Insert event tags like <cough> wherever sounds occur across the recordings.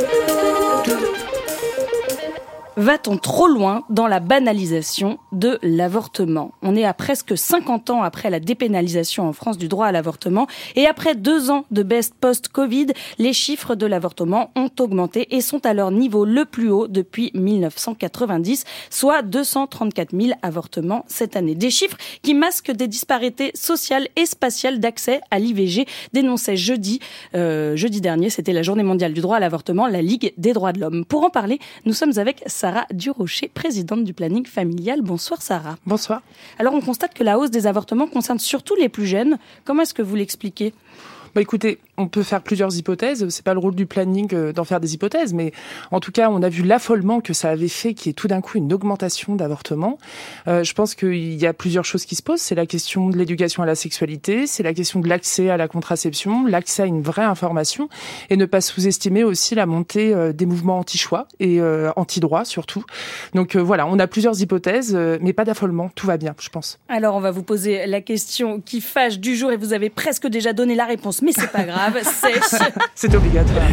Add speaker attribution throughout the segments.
Speaker 1: Thank you. Va-t-on trop loin dans la banalisation de l'avortement? On est à presque 50 ans après la dépénalisation en France du droit à l'avortement et après deux ans de baisse post-Covid, les chiffres de l'avortement ont augmenté et sont à leur niveau le plus haut depuis 1990, soit 234 000 avortements cette année. Des chiffres qui masquent des disparités sociales et spatiales d'accès à l'IVG, dénonçait jeudi, euh, jeudi dernier, c'était la journée mondiale du droit à l'avortement, la Ligue des droits de l'homme. Pour en parler, nous sommes avec Sarah Durocher, présidente du planning familial. Bonsoir Sarah.
Speaker 2: Bonsoir.
Speaker 1: Alors on constate que la hausse des avortements concerne surtout les plus jeunes. Comment est-ce que vous l'expliquez?
Speaker 2: Bah écoutez, on peut faire plusieurs hypothèses. C'est pas le rôle du planning euh, d'en faire des hypothèses, mais en tout cas, on a vu l'affolement que ça avait fait, qui est tout d'un coup une augmentation d'avortements. Euh, je pense qu'il y a plusieurs choses qui se posent. C'est la question de l'éducation à la sexualité, c'est la question de l'accès à la contraception, l'accès à une vraie information, et ne pas sous-estimer aussi la montée euh, des mouvements anti-choix et euh, anti-droit surtout. Donc voilà, on a plusieurs hypothèses, mais pas d'affolement. Tout va bien, je pense.
Speaker 1: Alors on va vous poser la question qui fâche du jour, et vous avez presque déjà donné la réponse, mais c'est pas grave. <laughs> <laughs>
Speaker 2: c'est obligatoire.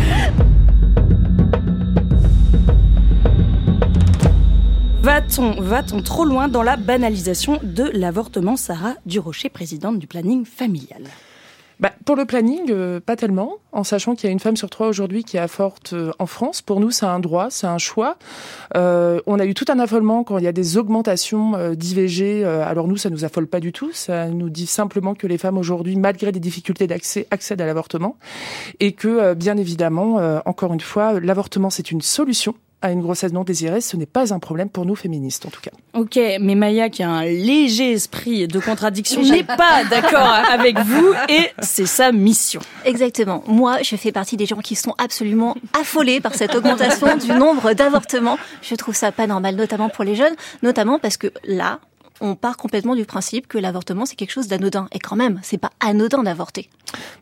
Speaker 1: Va-t-on va trop loin dans la banalisation de l'avortement Sarah Durocher, présidente du planning familial?
Speaker 2: Bah, pour le planning, euh, pas tellement, en sachant qu'il y a une femme sur trois aujourd'hui qui avorte euh, en France. Pour nous, c'est un droit, c'est un choix. Euh, on a eu tout un affolement quand il y a des augmentations euh, d'IVG. alors nous, ça nous affole pas du tout. Ça nous dit simplement que les femmes aujourd'hui, malgré des difficultés d'accès, accèdent à l'avortement. Et que, bien évidemment, encore une fois, l'avortement, c'est une solution à une grossesse non désirée, ce n'est pas un problème pour nous féministes en tout cas.
Speaker 1: Ok, mais Maya qui a un léger esprit de contradiction <laughs> n'est pas d'accord avec vous et c'est sa mission.
Speaker 3: Exactement. Moi, je fais partie des gens qui sont absolument affolés par cette augmentation du nombre d'avortements. Je trouve ça pas normal, notamment pour les jeunes, notamment parce que là, on part complètement du principe que l'avortement c'est quelque chose d'anodin. Et quand même, c'est pas anodin d'avorter.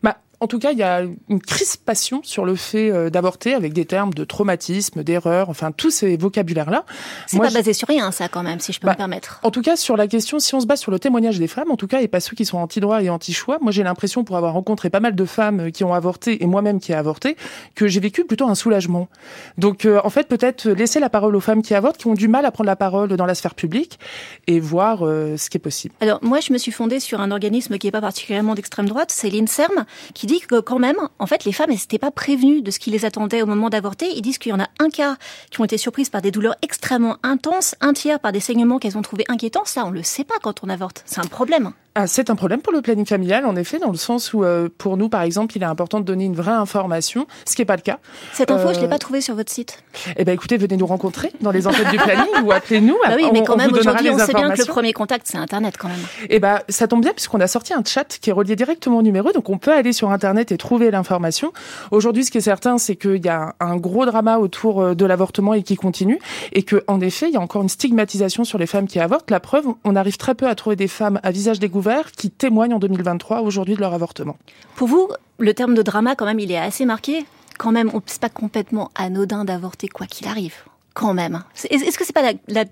Speaker 2: Bah, en tout cas, il y a une crispation sur le fait euh, d'avorter avec des termes de traumatisme, d'erreur, enfin tous ces vocabulaires-là.
Speaker 3: C'est pas basé sur rien, ça, quand même, si je peux me bah, permettre.
Speaker 2: En tout cas, sur la question, si on se base sur le témoignage des femmes, en tout cas, et pas ceux qui sont anti-droit et anti-choix, moi j'ai l'impression, pour avoir rencontré pas mal de femmes euh, qui ont avorté et moi-même qui ai avorté, que j'ai vécu plutôt un soulagement. Donc, euh, en fait, peut-être laisser la parole aux femmes qui avortent, qui ont du mal à prendre la parole dans la sphère publique et voir ce qui est possible.
Speaker 3: Alors, moi, je me suis fondée sur un organisme qui est pas particulièrement d'extrême droite, c'est l'INSERM, qui dit que quand même, en fait, les femmes n'étaient pas prévenues de ce qui les attendait au moment d'avorter. Ils disent qu'il y en a un quart qui ont été surprises par des douleurs extrêmement intenses, un tiers par des saignements qu'elles ont trouvés inquiétants. Ça, on le sait pas quand on avorte. C'est un problème.
Speaker 2: Ah, c'est un problème pour le planning familial, en effet, dans le sens où, euh, pour nous, par exemple, il est important de donner une vraie information, ce qui n'est pas le cas.
Speaker 3: Cette info, je ne l'ai euh, pas trouvée sur votre site.
Speaker 2: Eh ben, écoutez, venez nous rencontrer dans les enquêtes du planning <laughs> ou appelez-nous.
Speaker 3: Bah oui, mais quand même, aujourd'hui, on sait bien que le premier contact, c'est Internet, quand même.
Speaker 2: Eh ben, ça tombe bien, puisqu'on a sorti un chat qui est relié directement au numéro, donc on peut aller sur Internet et trouver l'information. Aujourd'hui, ce qui est certain, c'est qu'il y a un gros drama autour euh, de l'avortement et qui continue, et que, en effet, il y a encore une stigmatisation sur les femmes qui avortent. La preuve, on arrive très peu à trouver des femmes à visage découvert qui témoignent en 2023 aujourd'hui de leur avortement.
Speaker 3: Pour vous, le terme de drama, quand même, il est assez marqué. Quand même, c'est pas complètement anodin d'avorter quoi qu'il arrive. Quand même. Est-ce que c'est pas la, la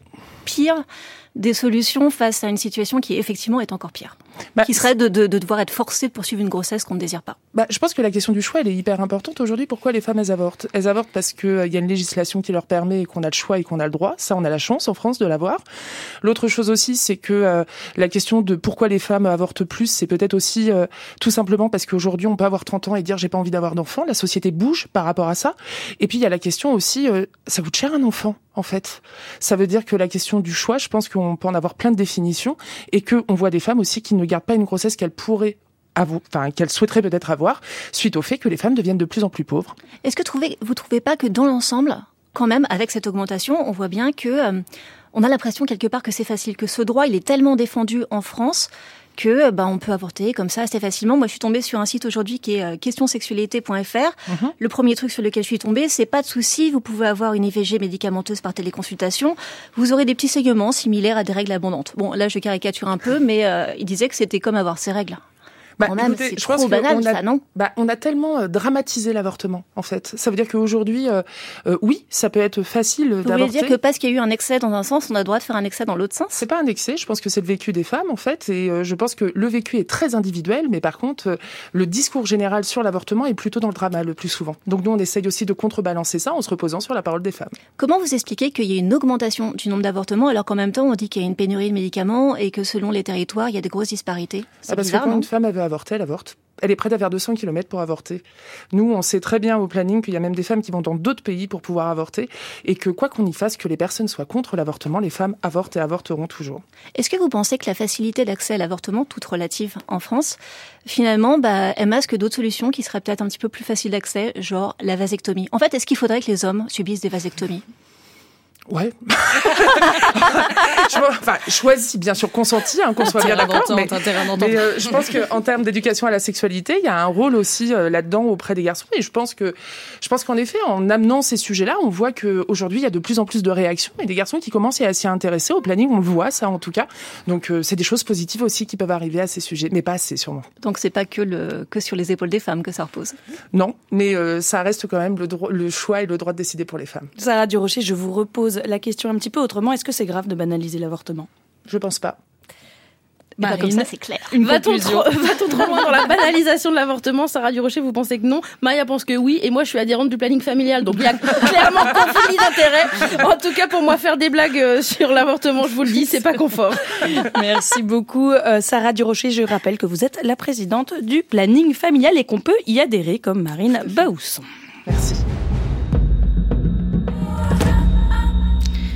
Speaker 3: pire des solutions face à une situation qui effectivement est encore pire? Bah, Qui serait de, de, de, devoir être forcé de poursuivre une grossesse qu'on ne désire pas
Speaker 2: bah, Je pense que la question du choix, elle est hyper importante aujourd'hui. Pourquoi les femmes, elles avortent? Elles avortent parce qu'il euh, y a une législation qui leur permet et qu'on a le choix et qu'on a le droit. Ça, on a la chance en France de l'avoir. L'autre chose aussi, c'est que euh, la question de pourquoi les femmes avortent plus, c'est peut-être aussi euh, tout simplement parce qu'aujourd'hui, on peut avoir 30 ans et dire j'ai pas envie d'avoir d'enfant. La société bouge par rapport à ça. Et puis, il y a la question aussi, ça coûte cher un enfant en fait. Ça veut dire que la question du choix, je pense qu'on peut en avoir plein de définitions et que on voit des femmes aussi qui ne gardent pas une grossesse qu'elles pourraient enfin qu'elles souhaiteraient peut-être avoir, suite au fait que les femmes deviennent de plus en plus pauvres.
Speaker 3: Est-ce que trouvez, vous trouvez pas que dans l'ensemble, quand même, avec cette augmentation, on voit bien que euh, on a l'impression quelque part que c'est facile, que ce droit il est tellement défendu en France que bah, on peut avorter comme ça assez facilement. Moi, je suis tombée sur un site aujourd'hui qui est euh, questionsexualité.fr. Mhm. Le premier truc sur lequel je suis tombée, c'est pas de souci, vous pouvez avoir une IVG médicamenteuse par téléconsultation. Vous aurez des petits saignements similaires à des règles abondantes. Bon, là, je caricature un peu, mais euh, il disait que c'était comme avoir ses règles. Bah, quand même, c'est trop banal, ça, non?
Speaker 2: bah, On a tellement euh, dramatisé l'avortement, en fait. Ça veut dire qu'aujourd'hui, euh, euh, oui, ça peut être facile d'avorter. Vous
Speaker 3: voulez dire que parce qu'il y a eu un excès dans un sens, on a le droit de faire un excès dans l'autre sens?
Speaker 2: C'est pas un excès, je pense que c'est le vécu des femmes, en fait, et je pense que le vécu est très individuel, mais par contre, le discours général sur l'avortement est plutôt dans le drama le plus souvent. Donc nous, on essaye aussi de contrebalancer ça en se reposant sur la parole des femmes.
Speaker 3: Comment vous expliquez qu'il y ait une augmentation du nombre d'avortements alors qu'en même temps, on dit qu'il y a une pénurie de médicaments et que selon les territoires, il y a des grosses disparités?
Speaker 2: Ah, Parce que quand une femme avorter, elle avorte elle est prête à faire 200 km pour avorter. Nous, on sait très bien au planning qu'il y a même des femmes qui vont dans d'autres pays pour pouvoir avorter et que quoi qu'on y fasse, que les personnes soient contre l'avortement, les femmes avortent et avorteront toujours.
Speaker 3: Est-ce que vous pensez que la facilité d'accès à l'avortement, toute relative en France, finalement, bah, elle masque d'autres solutions qui seraient peut-être un petit peu plus faciles d'accès, genre la vasectomie? En fait, est-ce qu'il faudrait que les hommes subissent des vasectomies?
Speaker 2: Ouais. <laughs> enfin, choisi, bien sûr, consenti, hein, qu'on soit bien d'accord. Mais, mais euh, je pense qu'en termes d'éducation à la sexualité, il y a un rôle aussi euh, là-dedans auprès des garçons. Et je pense que, je pense qu'en effet, en amenant ces sujets-là, on voit qu'aujourd'hui, il y a de plus en plus de réactions et des garçons qui commencent à s'y intéresser. Au planning, on le voit, ça, en tout cas. Donc, euh, c'est des choses positives aussi qui peuvent arriver à ces sujets, mais pas assez, sûrement.
Speaker 3: Donc, c'est pas que, le, que sur les épaules des femmes que ça repose.
Speaker 2: Non, mais ça reste quand même le, le choix et le droit de décider pour les femmes.
Speaker 1: Sarah Durocher, je vous repose la question un petit peu autrement. Est-ce que c'est grave de banaliser l'avortement?
Speaker 2: Je pense pas.
Speaker 3: Bah, comme ça, c'est clair.
Speaker 4: Va-t-on trop, trop, loin dans la banalisation de l'avortement Sarah Durocher, vous pensez que non? Maya pense que oui, et moi, je suis adhérente du planning familial, donc il y a clairement conflit d'intérêt. En tout cas, pour moi, faire des blagues euh, sur l'avortement, je vous le dis, c'est pas confort.
Speaker 1: Merci beaucoup, euh, Sarah Durocher. Je rappelle que vous êtes la présidente du planning familial et qu'on peut y adhérer comme Marine Baousson.